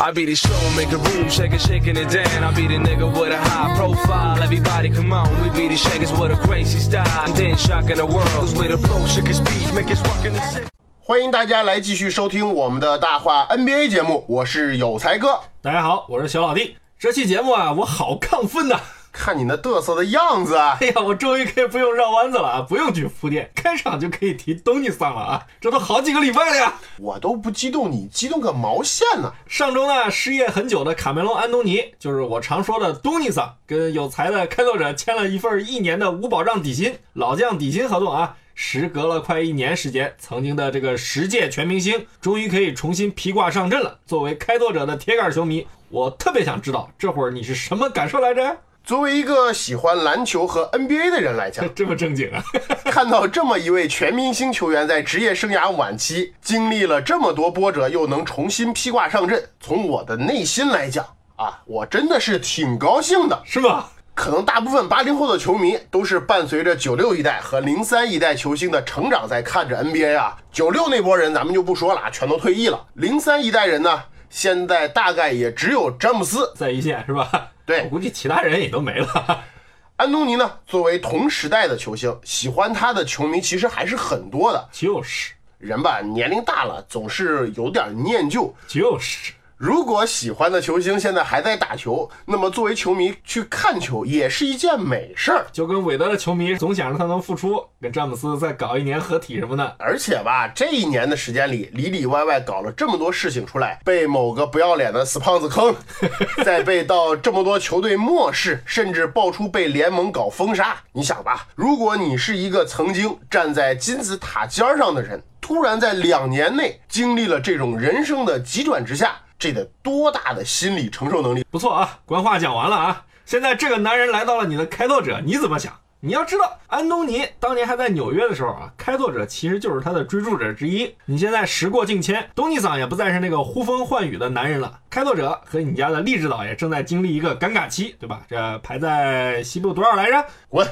I be the show, make a room, shake it, shaking it down. I be the nigga with a high profile. Everybody come on, we be the shakers with a crazy style. And then shocking the world, cause we the flow, shake his speed, make us rockin' the city. 欢迎大家来继续收听我们的大话 NBA 节目，我是有才哥。大家好，我是小老弟。这期节目啊，我好亢奋呐、看你那嘚瑟的样子啊，哎呀，我终于可以不用绕弯子了啊，不用去铺垫，开场就可以提东尼桑了啊！这都好几个礼拜了呀。我都不激动，你激动个毛线呢？上周呢，失业很久的卡梅隆·安东尼，就是我常说的东尼桑，跟有才的开拓者签了一份一年的无保障底薪老将底薪合同啊。时隔了快一年时间，曾经的这个十届全明星终于可以重新披挂上阵了。作为开拓者的铁杆球迷，我特别想知道这会儿你是什么感受来着？作为一个喜欢篮球和 NBA 的人来讲，这么正经啊？看到这么一位全明星球员在职业生涯晚期经历了这么多波折，又能重新披挂上阵，从我的内心来讲啊，我真的是挺高兴的。是吧？可能大部分八零后的球迷都是伴随着九六一代和零三一代球星的成长在看着 NBA 啊。九六那波人咱们就不说了，全都退役了。零三一代人呢，现在大概也只有詹姆斯。在一线是吧？对我估计其他人也都没了。安东尼呢，作为同时代的球星，喜欢他的球迷其实还是很多的。就是人吧，年龄大了，总是有点念旧。就是，如果喜欢的球星现在还在打球，那么作为球迷去看球也是一件美事儿。就跟韦德的球迷总想着他能复出，跟詹姆斯再搞一年合体什么的。而且吧，这一年的时间里，里里外外搞了这么多事情出来，被某个不要脸的死胖子坑，再被到这么多球队漠视，甚至爆出被联盟搞封杀。你想吧，如果你是一个曾经站在金字塔尖上的人，突然在两年内经历了这种人生的急转直下，这得多大的心理承受能力？不错啊，官话讲完了啊。现在这个男人来到了你的开拓者，你怎么想？你要知道，安东尼当年还在纽约的时候啊，开拓者其实就是他的追逐者之一。你现在时过境迁，东尼桑也不再是那个呼风唤雨的男人了。开拓者和你家的励志岛也正在经历一个尴尬期，对吧？这排在西部多少来着？滚！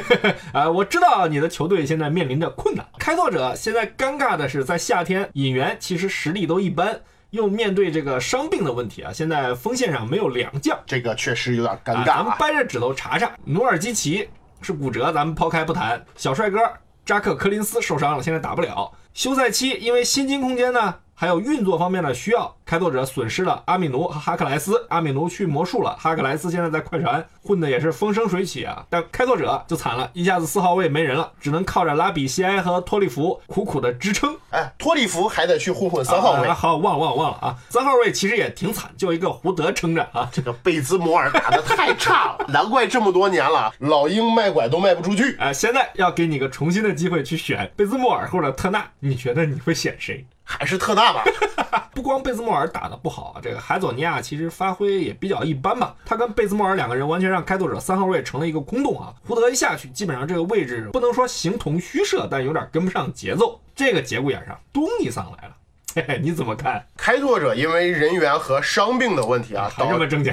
啊，我知道你的球队现在面临着困难。开拓者现在尴尬的是，在夏天引援其实实力都一般，又面对这个伤病的问题啊，现在锋线上没有良将，这个确实有点尴啊，尬咱们啊。掰着指头查查，努尔基奇是骨折，咱们抛开不谈。小帅哥扎克科林斯受伤了，现在打不了。休赛期因为薪金空间呢，还有运作方面的需要，开拓者损失了阿米奴和哈克莱斯。阿米奴去魔术了，哈克莱斯现在在快船混的也是风生水起啊。但开拓者就惨了，一下子四号位没人了，只能靠着拉比西埃和托利弗苦苦的支撑。哎，托利弗还得去混混三号位啊，好，忘了忘了忘了啊！三号位其实也挺惨，就一个胡德撑着啊。这个贝兹摩尔打的太差了，难怪这么多年了，老鹰卖拐都卖不出去。哎，现在要给你个重新的机会去选贝兹莫尔或者特纳，你觉得你会选谁？还是特纳吧。不光贝兹莫尔打得不好，这个海佐尼亚其实发挥也比较一般吧。他跟贝兹莫尔两个人完全让开拓者三号位成了一个空洞啊。胡德一下去，基本上这个位置不能说形同虚设，但有点跟不上节奏。这个节骨眼上，东尼桑来了，嘿嘿，你怎么看？开拓者因为人员和伤病的问题啊，还这么正经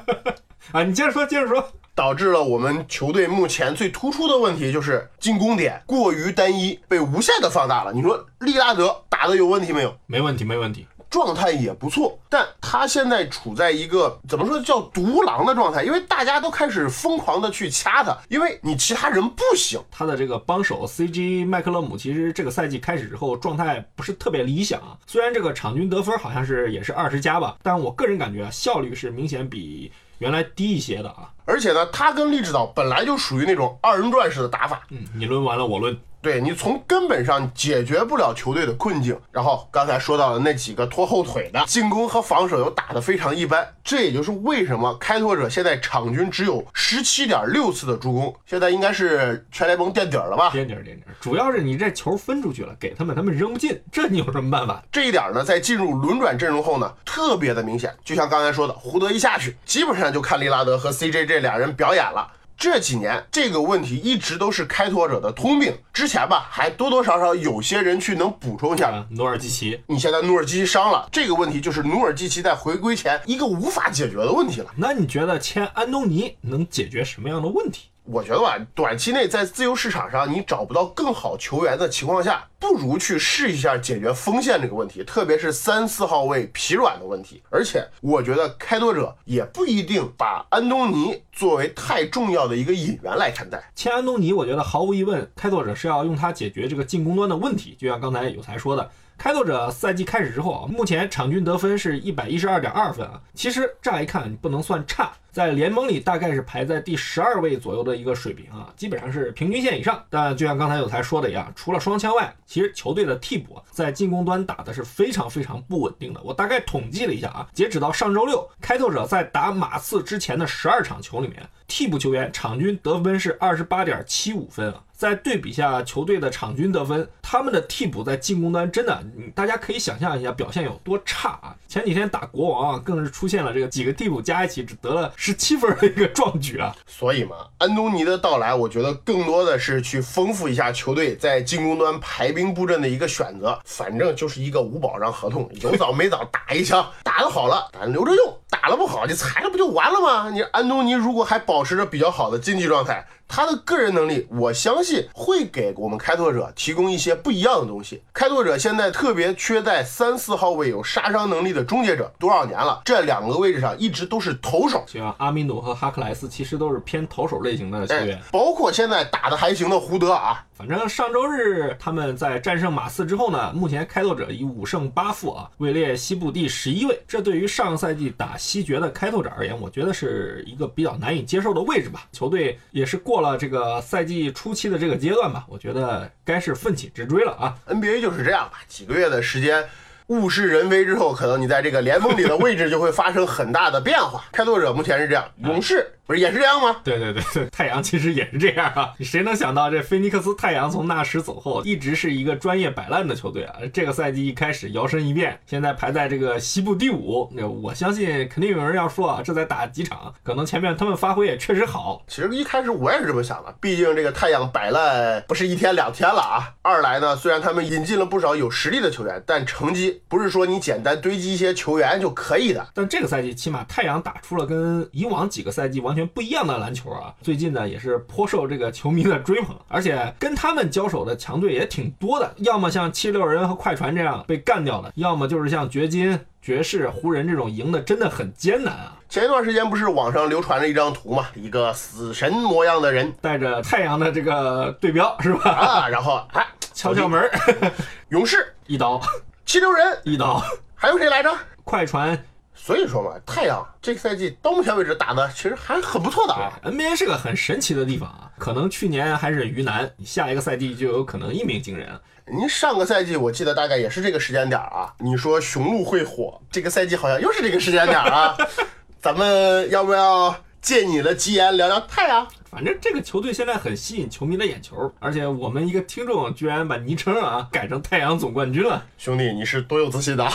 啊？你接着说，接着说。导致了我们球队目前最突出的问题就是进攻点过于单一，被无限的放大了。你说利拉德打的有问题没有？没问题，没问题。状态也不错，但他现在处在一个怎么说叫独狼的状态，因为大家都开始疯狂的去掐他，因为你其他人不行。他的这个帮手 CG 麦克勒姆，其实这个赛季开始之后状态不是特别理想啊。虽然这个场均得分好像是也是二十加吧，但我个人感觉啊，效率是明显比原来低一些的啊。而且呢，他跟励志岛本来就属于那种二人转式的打法，嗯，你抡完了我抡，对你从根本上解决不了球队的困境。然后刚才说到的那几个拖后腿的进攻和防守又打得非常一般，这也就是为什么开拓者现在场均只有十七点六次的助攻，现在应该是全联盟垫底了吧？垫底垫底，主要是你这球分出去了，给他们他们扔不进，这你有什么办法？这一点呢，在进入轮转阵容后呢，特别的明显。就像刚才说的，胡德一下去，基本上就看利拉德和 CJ 这俩人表演了。这几年这个问题一直都是开拓者的通病。之前吧，还多多少少有些人去能补充一下。努尔基奇，你现在努尔基奇伤了，这个问题就是努尔基奇在回归前一个无法解决的问题了。那你觉得签安东尼能解决什么样的问题？我觉得吧，短期内在自由市场上你找不到更好球员的情况下，不如去试一下解决锋线这个问题，特别是三四号位疲软的问题。而且我觉得开拓者也不一定把安东尼作为太重要的一个引援来看待。签安东尼，我觉得毫无疑问，开拓者是要用他解决这个进攻端的问题。就像刚才有才说的。开拓者赛季开始之后啊，目前场均得分是一百一十二点二分啊，其实乍一看不能算差，在联盟里大概是排在第十二位左右的一个水平啊，基本上是平均线以上。但就像刚才有才说的一样，除了双枪外，其实球队的替补在进攻端打的是非常非常不稳定的。我大概统计了一下啊，截止到上周六，开拓者在打马刺之前的十二场球里面，替补球员场均得分是二十八点七五分啊。再对比下球队的场均得分，他们的替补在进攻端真的，大家可以想象一下表现有多差啊！前几天打国王啊，更是出现了这个几个替补加一起只得了十七分的一个壮举啊！所以嘛，安东尼的到来，我觉得更多的是去丰富一下球队在进攻端排兵布阵的一个选择。反正就是一个无保障合同，有枣没枣打一枪，打得好了咱留着用，打了不好你裁了不就完了吗？你安东尼如果还保持着比较好的竞技状态。他的个人能力，我相信会给我们开拓者提供一些不一样的东西。开拓者现在特别缺在三四号位有杀伤能力的终结者，多少年了？这两个位置上一直都是投手，像阿米努和哈克莱斯，其实都是偏投手类型的球员。包括现在打的还行的胡德啊。反正上周日他们在战胜马刺之后呢，目前开拓者以五胜八负啊位列西部第十一位。这对于上赛季打西决的开拓者而言，我觉得是一个比较难以接受的位置吧。球队也是过了这个赛季初期的这个阶段吧，我觉得该是奋起直追了啊。NBA 就是这样吧，几个月的时间。物是人非之后，可能你在这个联盟里的位置就会发生很大的变化。开拓者目前是这样，勇士不是也是这样吗？对对对，太阳其实也是这样啊！谁能想到这菲尼克斯太阳从纳什走后，一直是一个专业摆烂的球队啊？这个赛季一开始摇身一变，现在排在这个西部第五。那我相信肯定有人要说啊，这才打几场，可能前面他们发挥也确实好。其实一开始我也是这么想的，毕竟这个太阳摆烂不是一天两天了啊。二来呢，虽然他们引进了不少有实力的球员，但成绩。不是说你简单堆积一些球员就可以的，但这个赛季起码太阳打出了跟以往几个赛季完全不一样的篮球啊！最近呢也是颇受这个球迷的追捧，而且跟他们交手的强队也挺多的，要么像七六人和快船这样被干掉的，要么就是像掘金、爵士、湖人这种赢的真的很艰难啊！前一段时间不是网上流传了一张图嘛，一个死神模样的人带着太阳的这个对标是吧？啊，然后哎敲敲门，勇士一刀。七六人一刀，还有谁来着？快船。所以说嘛，太阳这个赛季到目前为止打的其实还很不错的啊。NBA 是个很神奇的地方啊，可能去年还是鱼腩，下一个赛季就有可能一鸣惊人。您上个赛季我记得大概也是这个时间点啊，你说雄鹿会火，这个赛季好像又是这个时间点啊。咱们要不要借你的吉言聊聊太阳？反正这个球队现在很吸引球迷的眼球，而且我们一个听众居然把昵称啊改成太阳总冠军了，兄弟你是多有自信的。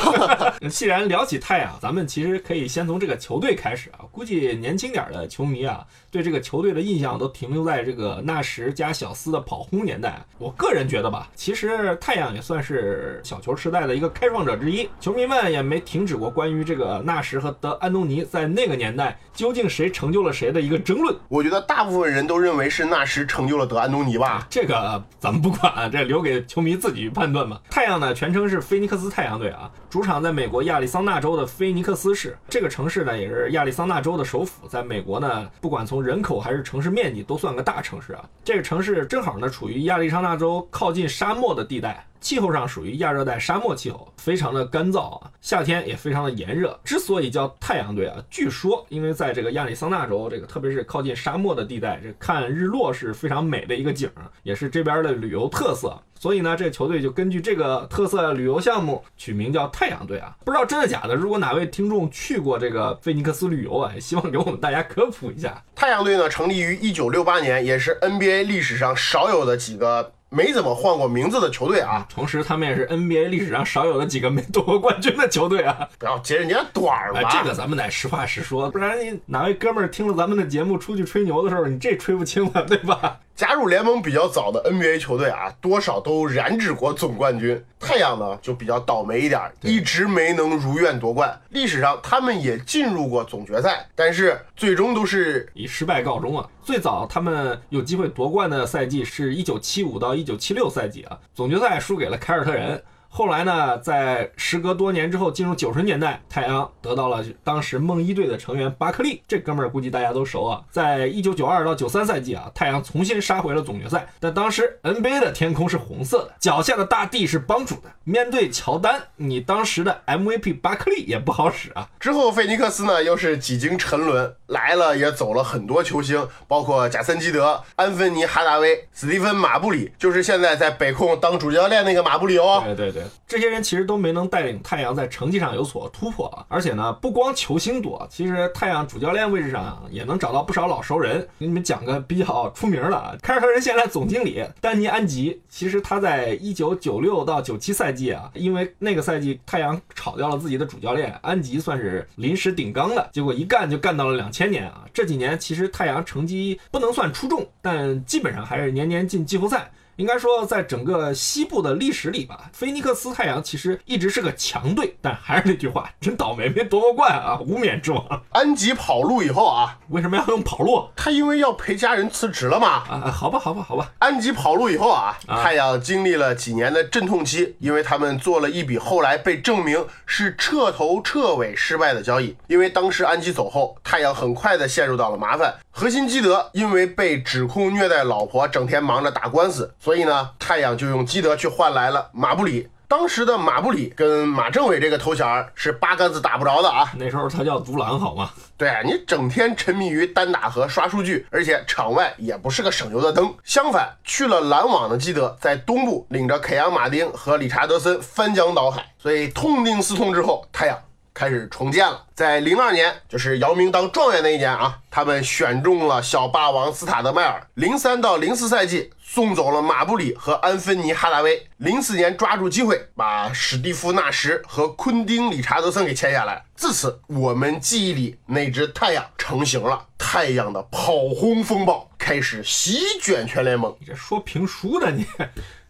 既然聊起太阳，咱们其实可以先从这个球队开始啊。估计年轻点的球迷啊，对这个球队的印象都停留在这个纳什加小斯的跑轰年代。我个人觉得吧，其实太阳也算是小球时代的一个开创者之一，球迷们也没停止过关于这个纳什和德安东尼在那个年代究竟谁成就了谁的一个争论。我觉得大部分。人都认为是纳什成就了德安东尼吧？这个咱们不管，这留给球迷自己判断吧。太阳呢，全称是菲尼克斯太阳队啊，主场在美国亚利桑那州的菲尼克斯市。这个城市呢，也是亚利桑那州的首府，在美国呢，不管从人口还是城市面积，都算个大城市啊。这个城市正好呢，处于亚利桑那州靠近沙漠的地带。气候上属于亚热带沙漠气候，非常的干燥啊，夏天也非常的炎热。之所以叫太阳队啊，据说因为在这个亚利桑那州，这个特别是靠近沙漠的地带，这看日落是非常美的一个景儿，也是这边的旅游特色。所以呢，这球队就根据这个特色旅游项目取名叫太阳队啊。不知道真的假的，如果哪位听众去过这个菲尼克斯旅游啊，也希望给我们大家科普一下。太阳队呢，成立于一九六八年，也是 NBA 历史上少有的几个没怎么换过名字的球队啊。同时，他们也是 NBA 历史上少有的几个没夺过冠军的球队啊。不要揭人家短儿吧、哎，这个咱们得实话实说，不然你哪位哥们儿听了咱们的节目出去吹牛的时候，你这吹不清了，对吧？加入联盟比较早的 NBA 球队啊，多少都染指过总冠军。太阳呢就比较倒霉一点，一直没能如愿夺冠。历史上他们也进入过总决赛，但是最终都是以失败告终啊。最早他们有机会夺冠的赛季是一九七五到一九七六赛季啊，总决赛输给了凯尔特人。后来呢，在时隔多年之后，进入九十年代，太阳得到了当时梦一队的成员巴克利，这哥们儿估计大家都熟啊。在一九九二到九三赛季啊，太阳重新杀回了总决赛，但当时 NBA 的天空是红色的，脚下的大地是帮主的。面对乔丹，你当时的 MVP 巴克利也不好使啊。之后，菲尼克斯呢又是几经沉沦，来了也走了很多球星，包括贾森基德、安芬尼哈达威、史蒂芬马布里，就是现在在北控当主教练那个马布里哦。对对对。这些人其实都没能带领太阳在成绩上有所突破啊！而且呢，不光球星多，其实太阳主教练位置上也能找到不少老熟人。给你们讲个比较出名的啊，凯尔特人现在总经理丹尼安吉，其实他在一九九六到九七赛季啊，因为那个赛季太阳炒掉了自己的主教练，安吉算是临时顶缸的，结果一干就干到了两千年啊！这几年其实太阳成绩不能算出众，但基本上还是年年进季后赛。应该说，在整个西部的历史里吧，菲尼克斯太阳其实一直是个强队，但还是那句话，真倒霉，没夺过冠啊，无冕之王。安吉跑路以后啊，为什么要用跑路？他因为要陪家人辞职了嘛。啊，好吧，好吧，好吧。安吉跑路以后啊，太阳经历了几年的阵痛期，因为他们做了一笔后来被证明是彻头彻尾失败的交易。因为当时安吉走后，太阳很快的陷入到了麻烦。核心基德因为被指控虐待老婆，整天忙着打官司。所以呢，太阳就用基德去换来了马布里。当时的马布里跟马政委这个头衔是八竿子打不着的啊。那时候他叫独狼，好吗？对你整天沉迷于单打和刷数据，而且场外也不是个省油的灯。相反，去了篮网的基德在东部领着凯扬马丁和理查德森翻江倒海。所以痛定思痛之后，太阳。开始重建了，在零二年，就是姚明当状元那一年啊，他们选中了小霸王斯塔德迈尔。零三到零四赛季送走了马布里和安芬尼哈达威。零四年抓住机会把史蒂夫纳什和昆汀理查德森给签下来。自此，我们记忆里那只太阳成型了，太阳的跑轰风暴开始席卷全联盟。你这说评书的你？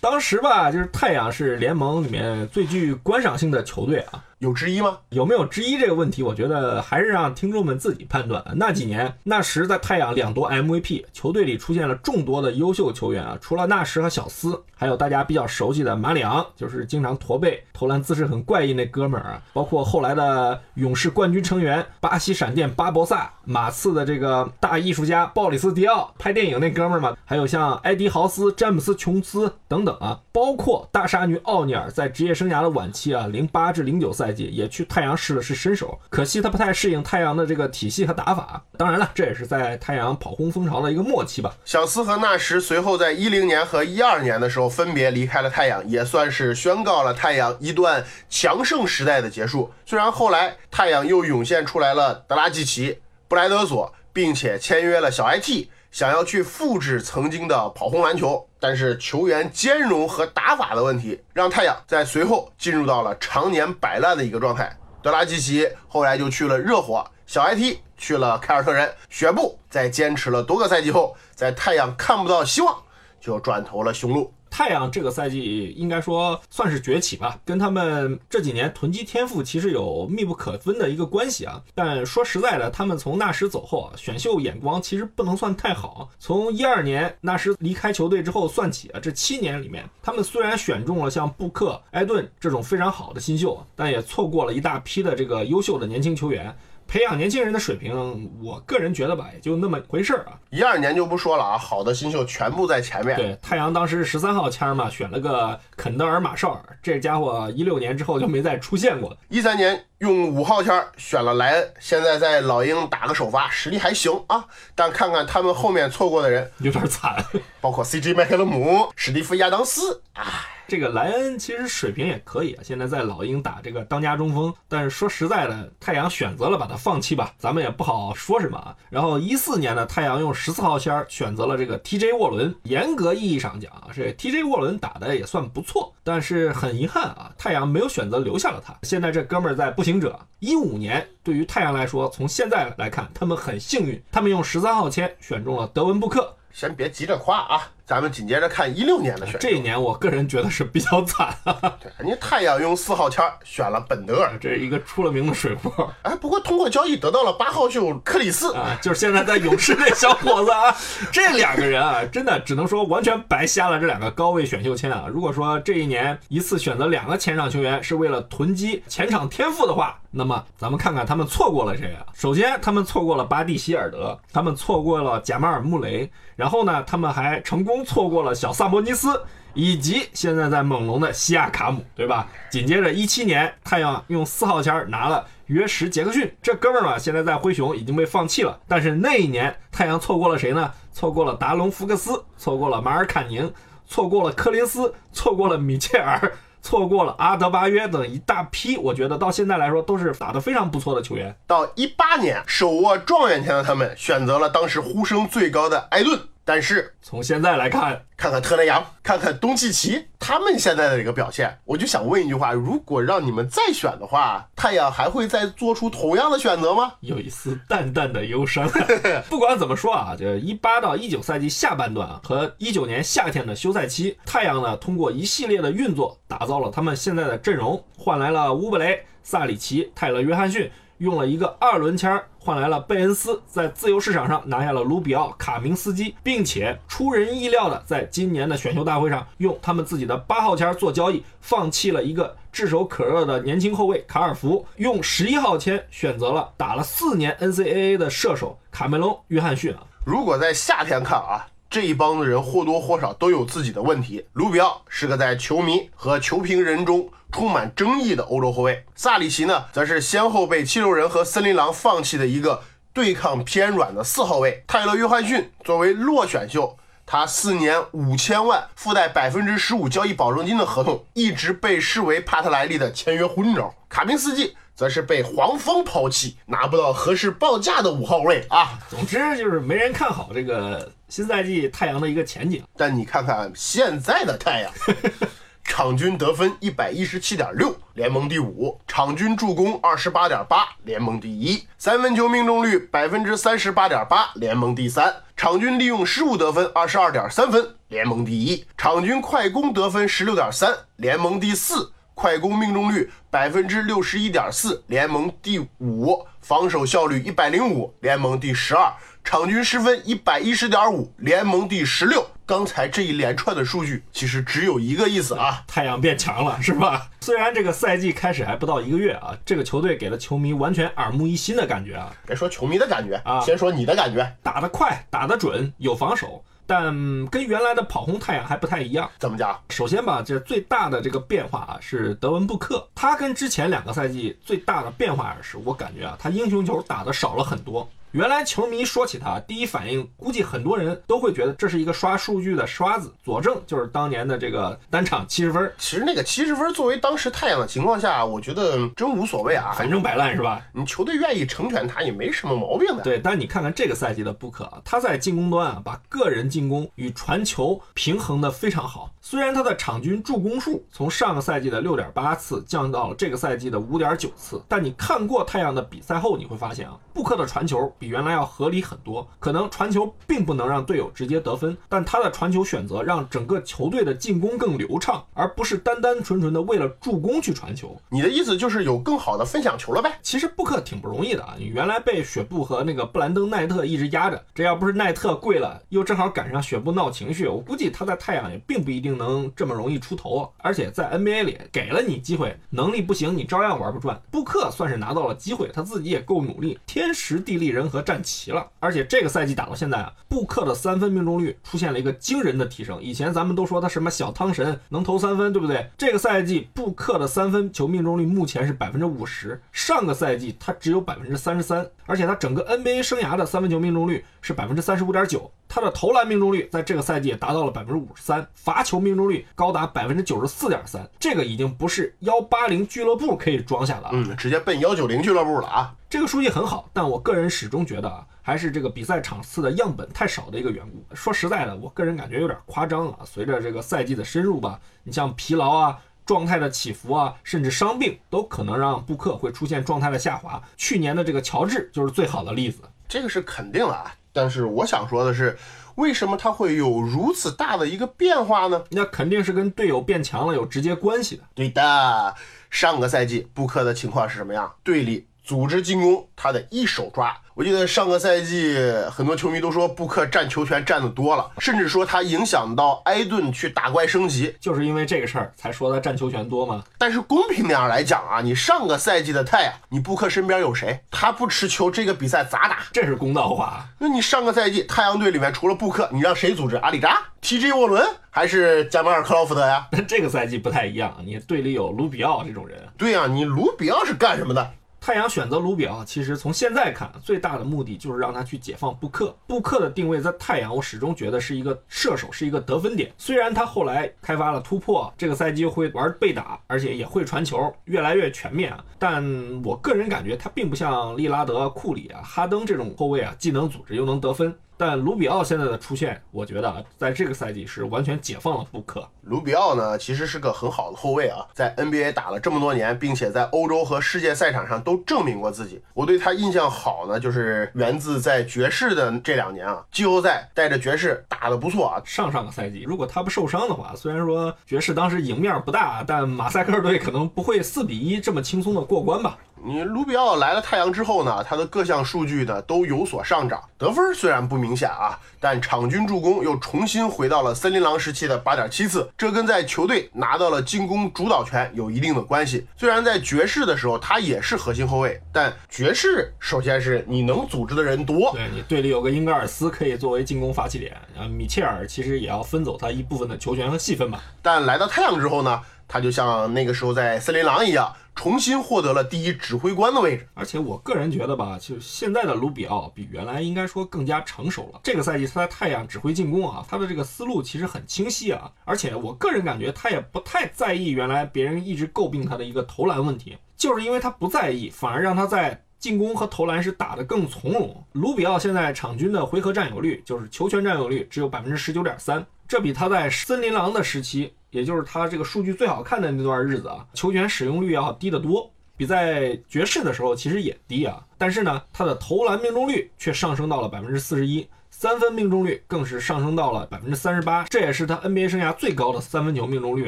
当时吧，就是太阳是联盟里面最具观赏性的球队啊。有之一吗？有没有之一这个问题，我觉得还是让听众们自己判断。那几年，纳什在太阳两夺 MVP，球队里出现了众多的优秀球员啊。除了纳什和小斯，还有大家比较熟悉的马里昂，就是经常驼背、投篮姿势很怪异那哥们儿啊。包括后来的勇士冠军成员巴西闪电巴博萨、马刺的这个大艺术家鲍里斯迪奥，拍电影那哥们儿嘛。还有像埃迪豪斯、詹姆斯琼斯等等啊。包括大鲨鱼奥尼尔在职业生涯的晚期啊，零八至零九赛。季也去太阳试了试身手，可惜他不太适应太阳的这个体系和打法。当然了，这也是在太阳跑轰风潮的一个末期吧。小斯和纳什随后在一零年和一二年的时候分别离开了太阳，也算是宣告了太阳一段强盛时代的结束。虽然后来太阳又涌现出来了德拉季奇、布莱德索，并且签约了小 IT。想要去复制曾经的跑轰篮球，但是球员兼容和打法的问题，让太阳在随后进入到了常年摆烂的一个状态。德拉季奇后来就去了热火，小 IT 去了凯尔特人，雪布在坚持了多个赛季后，在太阳看不到希望，就转投了雄鹿。太阳这个赛季应该说算是崛起吧，跟他们这几年囤积天赋其实有密不可分的一个关系啊。但说实在的，他们从纳什走后啊，选秀眼光其实不能算太好。从一二年纳什离开球队之后算起啊，这七年里面，他们虽然选中了像布克、埃顿这种非常好的新秀，但也错过了一大批的这个优秀的年轻球员。培养年轻人的水平，我个人觉得吧，也就那么回事儿啊。一二年就不说了啊，好的新秀全部在前面。对，太阳当时是十三号签嘛，选了个肯德尔马绍尔，这家伙一六年之后就没再出现过。一三年用五号签选了莱恩，现在在老鹰打个首发，实力还行啊。但看看他们后面错过的人，有点惨。包括 CJ 麦克勒姆、史蒂夫亚当斯，唉。这个莱恩其实水平也可以啊，现在在老鹰打这个当家中锋。但是说实在的，太阳选择了把他放弃吧，咱们也不好说什么啊。然后一四年呢，太阳用十四号签选择了这个 TJ 沃伦。严格意义上讲啊，这 TJ 沃伦打的也算不错，但是很遗憾啊，太阳没有选择留下了他。现在这哥们儿在步行者。一五年对于太阳来说，从现在来看，他们很幸运，他们用十三号签选中了德文布克。先别急着夸啊，咱们紧接着看一六年的选。这一年我个人觉得是比较惨。对，你太阳用四号签选了本德尔，这是一个出了名的水货。哎，不过通过交易得到了八号秀克里斯啊，就是现在在勇士那小伙子啊。这两个人啊，真的只能说完全白瞎了这两个高位选秀签啊。如果说这一年一次选择两个前场球员是为了囤积前场天赋的话，那么咱们看看他们错过了谁啊？首先，他们错过了巴蒂希尔德，他们错过了贾马尔穆雷。然后呢，他们还成功错过了小萨博尼斯，以及现在在猛龙的西亚卡姆，对吧？紧接着一七年，太阳用四号签拿了约什杰克逊，这哥们儿嘛，现在在灰熊已经被放弃了。但是那一年，太阳错过了谁呢？错过了达隆福克斯，错过了马尔坎宁，错过了科林斯，错过了米切尔，错过了阿德巴约等一大批，我觉得到现在来说都是打得非常不错的球员。到一八年，手握状元签的他们选择了当时呼声最高的艾顿。但是从现在来看，看看特雷杨，看看东契奇，他们现在的这个表现，我就想问一句话：如果让你们再选的话，太阳还会再做出同样的选择吗？有一丝淡淡的忧伤。不管怎么说啊，这一八到一九赛季下半段和一九年夏天的休赛期，太阳呢通过一系列的运作，打造了他们现在的阵容，换来了乌布雷、萨里奇、泰勒·约翰逊。用了一个二轮签换来了贝恩斯，在自由市场上拿下了卢比奥、卡明斯基，并且出人意料的，在今年的选秀大会上用他们自己的八号签做交易，放弃了一个炙手可热的年轻后卫卡尔福，用十一号签选择了打了四年 NCAA 的射手卡梅隆·约翰逊啊。如果在夏天看啊。这一帮子人或多或少都有自己的问题。卢比奥是个在球迷和球评人中充满争议的欧洲后卫，萨里奇呢，则是先后被七六人和森林狼放弃的一个对抗偏软的四号位。泰勒·约翰逊作为落选秀，他四年五千万附带百分之十五交易保证金的合同，一直被视为帕特莱利的签约昏招。卡明斯基。则是被黄蜂抛弃，拿不到合适报价的五号位啊。总之就是没人看好这个 新赛季太阳的一个前景。但你看看现在的太阳，场均得分一百一十七点六，联盟第五；场均助攻二十八点八，联盟第一；三分球命中率百分之三十八点八，联盟第三；场均利用失误得分二十二点三分，联盟第一；场均快攻得分十六点三，联盟第四。快攻命中率百分之六十一点四，联盟第五；防守效率一百零五，联盟第十二；场均失分一百一十点五，联盟第十六。刚才这一连串的数据，其实只有一个意思啊，太阳变强了，是吧？虽然这个赛季开始还不到一个月啊，这个球队给了球迷完全耳目一新的感觉啊。别说球迷的感觉啊，先说你的感觉，打得快，打得准，有防守。但跟原来的跑轰太阳还不太一样，怎么讲？首先吧，这最大的这个变化啊，是德文布克，他跟之前两个赛季最大的变化是，我感觉啊，他英雄球打的少了很多。原来球迷说起他，第一反应估计很多人都会觉得这是一个刷数据的刷子。佐证就是当年的这个单场七十分。其实那个七十分作为当时太阳的情况下，我觉得真无所谓啊，反正摆烂是吧？你球队愿意成全他也没什么毛病的。对，但你看看这个赛季的布克，他在进攻端啊，把个人进攻与传球平衡的非常好。虽然他的场均助攻数从上个赛季的六点八次降到了这个赛季的五点九次，但你看过太阳的比赛后，你会发现啊。布克的传球比原来要合理很多，可能传球并不能让队友直接得分，但他的传球选择让整个球队的进攻更流畅，而不是单单纯纯的为了助攻去传球。你的意思就是有更好的分享球了呗？其实布克挺不容易的啊，你原来被雪布和那个布兰登奈特一直压着，这要不是奈特跪了，又正好赶上雪布闹情绪，我估计他在太阳也并不一定能这么容易出头。而且在 NBA 里给了你机会，能力不行，你照样玩不转。布克算是拿到了机会，他自己也够努力，天天时地利人和占齐了。而且这个赛季打到现在啊，布克的三分命中率出现了一个惊人的提升。以前咱们都说他什么小汤神能投三分，对不对？这个赛季布克的三分球命中率目前是百分之五十，上个赛季他只有百分之三十三，而且他整个 NBA 生涯的三分球命中率是百分之三十五点九。他的投篮命中率在这个赛季也达到了百分之五十三，罚球命中率高达百分之九十四点三，这个已经不是幺八零俱乐部可以装下的。嗯，直接奔幺九零俱乐部了啊！这个数据很好，但我个人始终觉得啊，还是这个比赛场次的样本太少的一个缘故。说实在的，我个人感觉有点夸张了。随着这个赛季的深入吧，你像疲劳啊、状态的起伏啊，甚至伤病，都可能让布克会出现状态的下滑。去年的这个乔治就是最好的例子。这个是肯定的啊。但是我想说的是，为什么他会有如此大的一个变化呢？那肯定是跟队友变强了有直接关系的。对的，上个赛季布克的情况是什么样？队里组织进攻，他的一手抓。我记得上个赛季很多球迷都说布克占球权占的多了，甚至说他影响到埃顿去打怪升级，就是因为这个事儿才说他占球权多吗？但是公平点儿来讲啊，你上个赛季的太阳，你布克身边有谁？他不持球，这个比赛咋打？这是公道话。那你上个赛季太阳队里面除了布克，你让谁组织？阿里扎、TJ 沃伦还是加马尔克劳福德呀？但 这个赛季不太一样，你队里有卢比奥这种人。对呀、你卢比奥是干什么的？太阳选择卢比奥，其实从现在看，最大的目的就是让他去解放布克。布克的定位在太阳，我始终觉得是一个射手，是一个得分点。虽然他后来开发了突破，这个赛季会玩被打，而且也会传球，越来越全面啊。但我个人感觉他并不像利拉德、库里啊、哈登这种后卫啊，既能组织又能得分。但卢比奥现在的出现，我觉得啊，在这个赛季是完全解放了布克。卢比奥呢，其实是个很好的后卫啊，在 NBA 打了这么多年，并且在欧洲和世界赛场上都证明过自己。我对他印象好呢，就是源自在爵士的这两年啊，季后赛带着爵士打得不错啊。上上个赛季，如果他不受伤的话，虽然说爵士当时赢面不大，但马赛克队可能不会四比一这么轻松的过关吧。你卢比奥来了太阳之后呢，他的各项数据呢都有所上涨，得分虽然不明显啊，但场均助攻又重新回到了森林狼时期的八点七次，这跟在球队拿到了进攻主导权有一定的关系。虽然在爵士的时候他也是核心后卫，但爵士首先是你能组织的人多，对你队里有个英格尔斯可以作为进攻发起点，啊，米切尔其实也要分走他一部分的球权和戏份吧。但来到太阳之后呢，他就像那个时候在森林狼一样，重新获得了第一指挥官的位置。而且我个人觉得吧，就现在的卢比奥比原来应该说更加成熟了。这个赛季他在太阳指挥进攻啊，他的这个思路其实很清晰啊。而且我个人感觉他也不太在意原来别人一直诟病他的一个投篮问题，就是因为他不在意，反而让他在进攻和投篮是打得更从容。卢比奥现在场均的回合占有率，就是球权占有率只有百分之十九点三，这比他在森林狼的时期，也就是他这个数据最好看的那段日子啊，球权使用率要低得多。比在爵士的时候其实也低啊，但是呢，他的投篮命中率却上升到了百分之四十一，三分命中率更是上升到了百分之三十八，这也是他 NBA 生涯最高的三分球命中率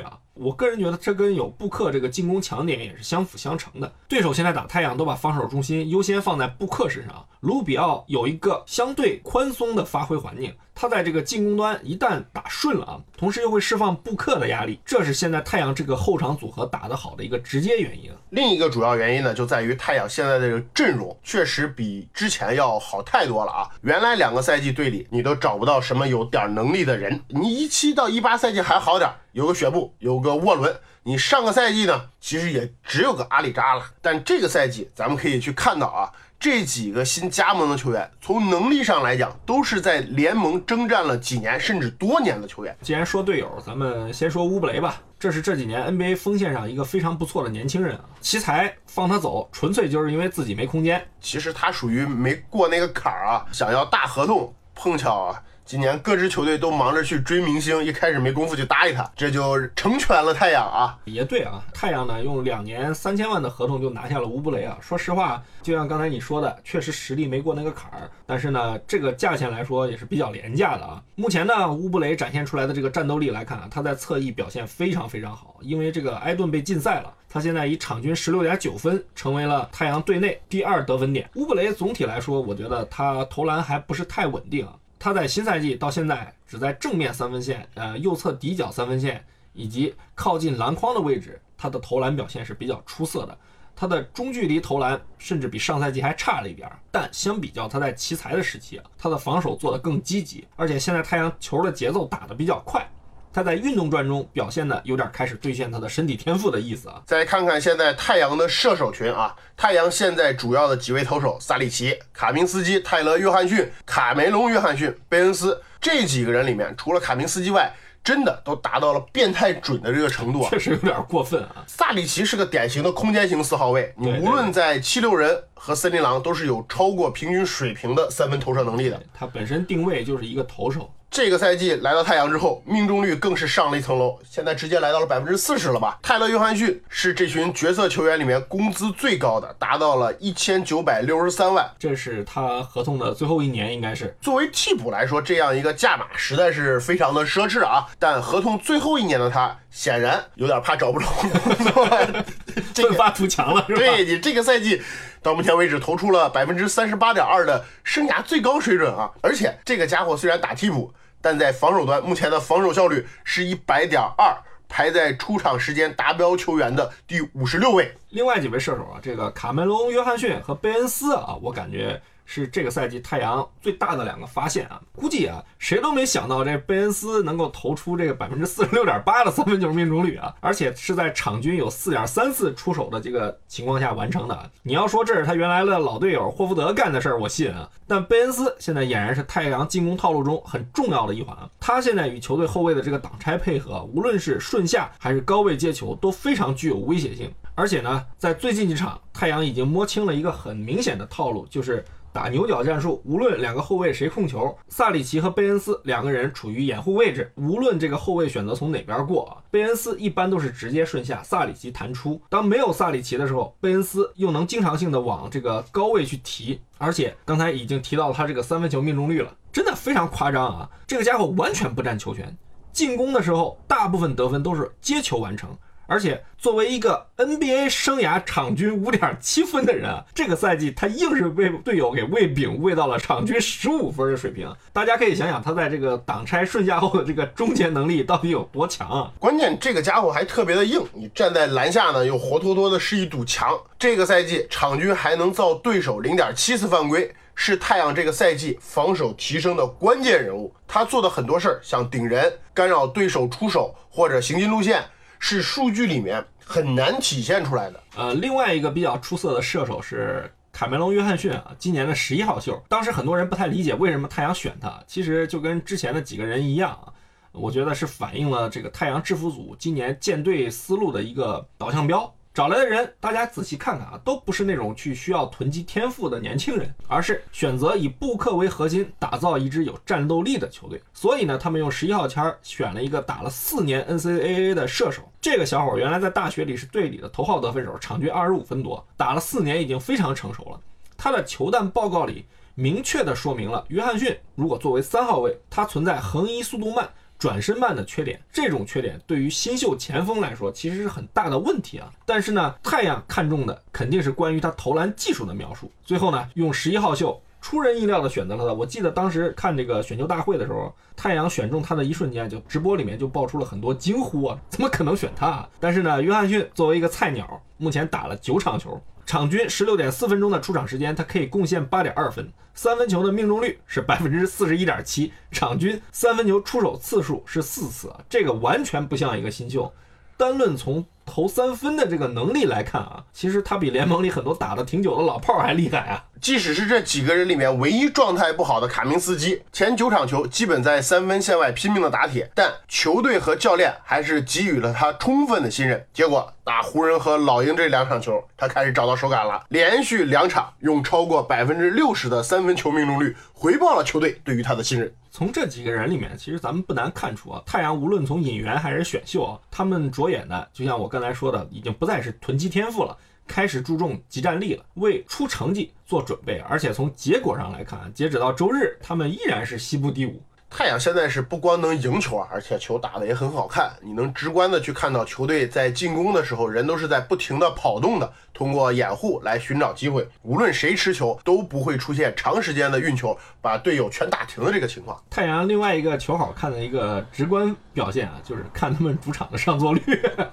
啊。我个人觉得这跟有布克这个进攻强点也是相辅相成的。对手现在打太阳都把防守重心优先放在布克身上，卢比奥有一个相对宽松的发挥环境，他在这个进攻端一旦打顺了啊，同时又会释放布克的压力，这是现在太阳这个后场组合打得好的一个直接原因。另一个主要原因呢，就在于太阳现在的这个阵容确实比之前要好太多了啊！原来两个赛季队里你都找不到什么有点能力的人，你一七到一八赛季还好点，有个雪布，有个沃伦。你上个赛季呢，其实也只有个阿里扎了。但这个赛季咱们可以去看到啊，这几个新加盟的球员，从能力上来讲，都是在联盟征战了几年甚至多年的球员。既然说队友，咱们先说乌布雷吧。这是这几年 NBA 锋线上一个非常不错的年轻人啊。奇才放他走，纯粹就是因为自己没空间。其实他属于没过那个坎儿啊，想要大合同，碰巧啊。今年各支球队都忙着去追明星，一开始没工夫去搭理他，这就成全了太阳啊。也对啊，太阳呢用两年三千万的合同就拿下了乌布雷啊。说实话，就像刚才你说的，确实实力没过那个坎儿，但是呢，这个价钱来说也是比较廉价的啊。目前呢，乌布雷展现出来的这个战斗力来看啊，他在侧翼表现非常非常好，因为这个埃顿被禁赛了。他现在以场均十六点九分，成为了太阳队内第二得分点。乌布雷总体来说，我觉得他投篮还不是太稳定啊。他在新赛季到现在只在正面三分线、呃右侧底角三分线以及靠近篮筐的位置，他的投篮表现是比较出色的。他的中距离投篮甚至比上赛季还差了一点，但相比较他在奇才的时期，他的防守做得更积极，而且现在太阳球的节奏打得比较快。他在运动传中表现的有点开始兑现他的身体天赋的意思啊。再看看现在太阳的射手群啊，太阳现在主要的几位投手萨里奇、卡明斯基、泰勒·约翰逊、卡梅隆·约翰逊、贝恩斯这几个人里面，除了卡明斯基外，真的都达到了变态准的这个程度啊。确实有点过分啊。萨里奇是个典型的空间型四号位，你无论在七六人和森林狼都是有超过平均水平的三分投射能力的。他本身定位就是一个投手，这个赛季来到太阳之后，命中率更是上了一层楼，现在直接来到了百分之四十了吧？泰勒·约翰逊是这群角色球员里面工资最高的，达到了一千九百六十三万。这是他合同的最后一年，应该是。作为替补来说，这样一个价码实在是非常的奢侈啊！但合同最后一年的他，显然有点怕找不着工作。这 个奋发图强了，是吧？对你这个赛季到目前为止投出了百分之三十八点二的生涯最高水准啊！而且这个家伙虽然打替补，但在防守端目前的防守效率是一百点二，排在出场时间达标球员的第五十六位。另外几位射手啊，这个卡梅隆·约翰逊和贝恩斯啊，我感觉是这个赛季太阳最大的两个发现啊。估计啊，谁都没想到这贝恩斯能够投出这个百分之四十六点八的三分球命中率啊，而且是在场均有四点三次出手的这个情况下完成的。你要说这是他原来的老队友霍福德干的事儿，我信啊。但贝恩斯现在俨然是太阳进攻套路中很重要的一环啊。他现在与球队后卫的这个挡拆配合，无论是顺下还是高位接球，都非常具有威胁性。而且呢，在最近几场，太阳已经摸清了一个很明显的套路，就是打牛角战术。无论两个后卫谁控球，萨里奇和贝恩斯两个人处于掩护位置，无论这个后卫选择从哪边过啊，贝恩斯一般都是直接顺下，萨里奇弹出。当没有萨里奇的时候，贝恩斯又能经常性的往这个高位去提，而且刚才已经提到他这个三分球命中率了，真的非常夸张啊！这个家伙完全不占球权，进攻的时候大部分得分都是接球完成。而且作为一个 NBA 生涯场均五点七分的人啊，这个赛季他硬是被队友给喂饼喂到了场均十五分的水平。大家可以想想他在这个挡拆顺下后的这个终结能力到底有多强啊！关键这个家伙还特别的硬，你站在篮下呢，又活脱脱的是一堵墙。这个赛季场均还能造对手零点七次犯规，是太阳这个赛季防守提升的关键人物。他做的很多事儿，像顶人、干扰对手出手或者行进路线，是数据里面很难体现出来的。呃，另外一个比较出色的射手是卡梅隆·约翰逊啊，今年的十一号秀。当时很多人不太理解为什么太阳选他，其实就跟之前的几个人一样啊，我觉得是反映了这个太阳制服组今年建队思路的一个导向标。找来的人，大家仔细看看啊，都不是那种去需要囤积天赋的年轻人，而是选择以布克为核心，打造一支有战斗力的球队。所以呢，他们用十一号签选了一个打了四年 NCAA 的射手。这个小伙原来在大学里是队里的头号得分手，场均二十五分多，打了四年已经非常成熟了。他的球弹报告里明确的说明了，约翰逊如果作为三号位，他存在横移速度慢。转身慢的缺点，这种缺点对于新秀前锋来说其实是很大的问题啊。但是呢，太阳看中的肯定是关于他投篮技术的描述。最后呢，用十一号秀出人意料的选择了他。我记得当时看这个选秀大会的时候，太阳选中他的一瞬间，就直播里面就爆出了很多惊呼啊，怎么可能选他啊？但是呢，约翰逊作为一个菜鸟，目前打了九场球。场均十六点四分钟的出场时间，他可以贡献八点二分，三分球的命中率是百分之四十一点七，场均三分球出手次数是四次，这个完全不像一个新秀。单论从投三分的这个能力来看啊，其实他比联盟里很多打的挺久的老炮儿还厉害啊。即使是这几个人里面唯一状态不好的卡明斯基，前九场球基本在三分线外拼命的打铁，但球队和教练还是给予了他充分的信任。结果打湖人和老鹰这两场球，他开始找到手感了，连续两场用超过百分之六十的三分球命中率回报了球队对于他的信任。从这几个人里面，其实咱们不难看出啊，太阳无论从引援还是选秀啊，他们着眼的，就像我刚才说的，已经不再是囤积天赋了，开始注重集战力了，为出成绩做准备。而且从结果上来看，截止到周日，他们依然是西部第五。太阳现在是不光能赢球啊，而且球打得也很好看。你能直观的去看到球队在进攻的时候，人都是在不停的跑动的，通过掩护来寻找机会。无论谁持球，都不会出现长时间的运球把队友全打停的这个情况。太阳另外一个球好看的一个直观表现啊，就是看他们主场的上座率，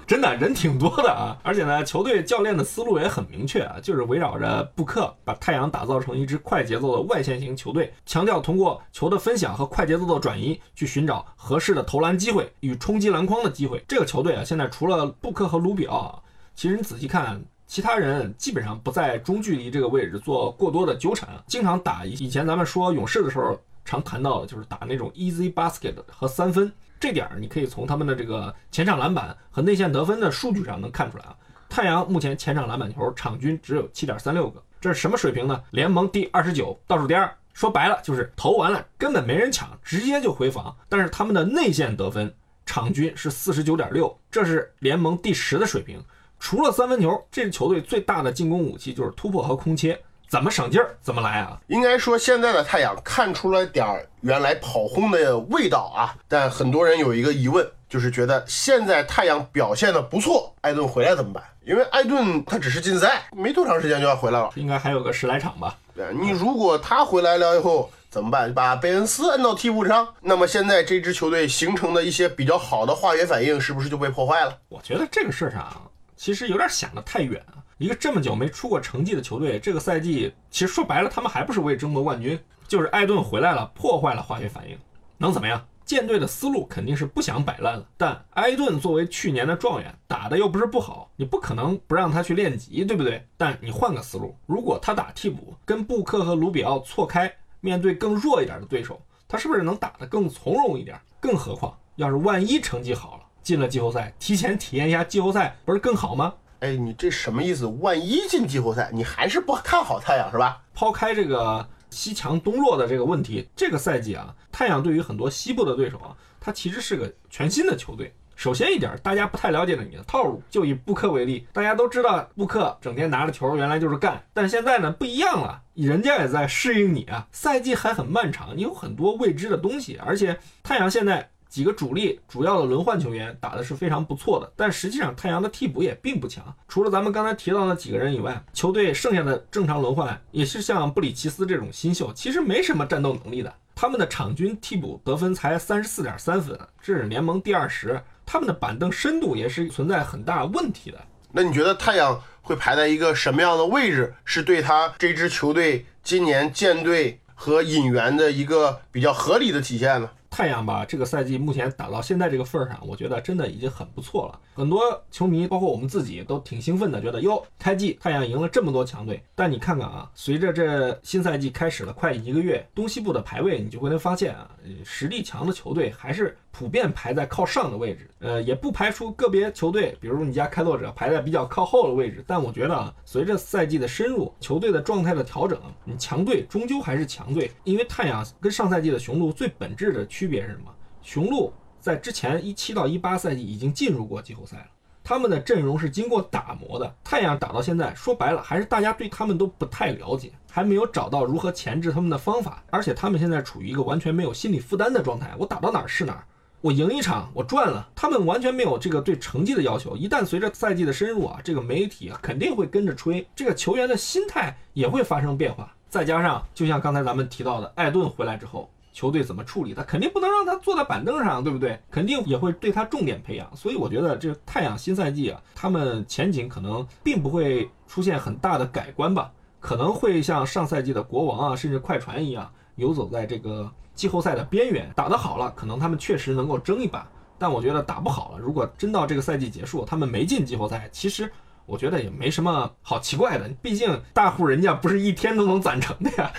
真的人挺多的啊。而且呢，球队教练的思路也很明确啊，就是围绕着布克把太阳打造成一支快节奏的外线型球队，强调通过球的分享和快节奏的转移去寻找合适的投篮机会与冲击篮筐的机会。这个球队啊，现在除了布克和卢比奥，其实你仔细看。其他人基本上不在中距离这个位置做过多的纠缠，经常打以前咱们说勇士的时候常谈到的就是打那种 easy basket 和三分，这点儿你可以从他们的这个前场篮板和内线得分的数据上能看出来啊。太阳目前前场篮板球场均只有七点三六个，这是什么水平呢？联盟第二十九，倒数第二。说白了就是投完了根本没人抢，直接就回防。但是他们的内线得分场均是四十九点六，这是联盟第十的水平。除了三分球，这支球队最大的进攻武器就是突破和空切，怎么省劲儿怎么来啊！应该说，现在的太阳看出了点儿原来跑轰的味道啊。但很多人有一个疑问，就是觉得现在太阳表现的不错，艾顿回来怎么办？因为艾顿他只是禁赛，没多长时间就要回来了，应该还有个十来场吧。对你如果他回来了以后怎么办？把贝恩斯摁到替补上，那么现在这支球队形成的一些比较好的化学反应，是不是就被破坏了？我觉得这个事儿上。其实有点想得太远啊！一个这么久没出过成绩的球队，这个赛季其实说白了，他们还不是为争夺冠军，就是艾顿回来了，破坏了化学反应，能怎么样？舰队的思路肯定是不想摆烂了，但埃顿作为去年的状元，打的又不是不好，你不可能不让他去练级，对不对？但你换个思路，如果他打替补，跟布克和卢比奥错开，面对更弱一点的对手，他是不是能打得更从容一点？更何况，要是万一成绩好了，进了季后赛，提前体验一下季后赛，不是更好吗？哎，你这什么意思？万一进季后赛，你还是不看好太阳是吧？抛开这个西强东弱的这个问题，这个赛季啊，太阳对于很多西部的对手啊，它其实是个全新的球队。首先一点，大家不太了解的你的套路，就以布克为例，大家都知道布克整天拿着球原来就是干，但现在呢不一样了，人家也在适应你啊。赛季还很漫长，你有很多未知的东西，而且太阳现在。几个主力主要的轮换球员打的是非常不错的，但实际上太阳的替补也并不强。除了咱们刚才提到的几个人以外，球队剩下的正常轮换也是像布里奇斯这种新秀，其实没什么战斗能力的。他们的场均替补得分才三十四点三分，这是联盟第二十。他们的板凳深度也是存在很大问题的。那你觉得太阳会排在一个什么样的位置，是对他这支球队今年建队和引援的一个比较合理的体现呢？太阳吧，这个赛季目前打到现在这个份儿上，我觉得真的已经很不错了。很多球迷，包括我们自己，都挺兴奋的，觉得哟，开季太阳赢了这么多强队。但你看看啊，随着这新赛季开始了快一个月，东西部的排位你就会能发现啊，实力强的球队还是普遍排在靠上的位置。呃，也不排除个别球队，比如你家开拓者排在比较靠后的位置。但我觉得啊，随着赛季的深入，球队的状态的调整，你强队终究还是强队。因为太阳跟上赛季的雄鹿最本质的区。区别是什么？雄鹿在之前一七到一八赛季已经进入过季后赛了，他们的阵容是经过打磨的。太阳打到现在，说白了还是大家对他们都不太了解，还没有找到如何钳制他们的方法。而且他们现在处于一个完全没有心理负担的状态，我打到哪儿是哪儿，我赢一场我赚了。他们完全没有这个对成绩的要求。一旦随着赛季的深入啊，这个媒体啊肯定会跟着吹，这个球员的心态也会发生变化。再加上，就像刚才咱们提到的，艾顿回来之后。球队怎么处理他，肯定不能让他坐在板凳上，对不对？肯定也会对他重点培养。所以我觉得这太阳新赛季啊，他们前景可能并不会出现很大的改观吧，可能会像上赛季的国王啊，甚至快船一样，游走在这个季后赛的边缘。打得好了，可能他们确实能够争一把。但我觉得打不好了，如果真到这个赛季结束，他们没进季后赛，其实我觉得也没什么好奇怪的，毕竟大户人家不是一天都能攒成的呀。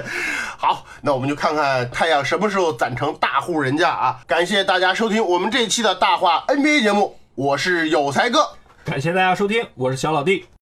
好，那我们就看看太阳什么时候攒成大户人家啊！感谢大家收听我们这一期的大话 NBA 节目，我是有才哥。感谢大家收听，我是小老弟。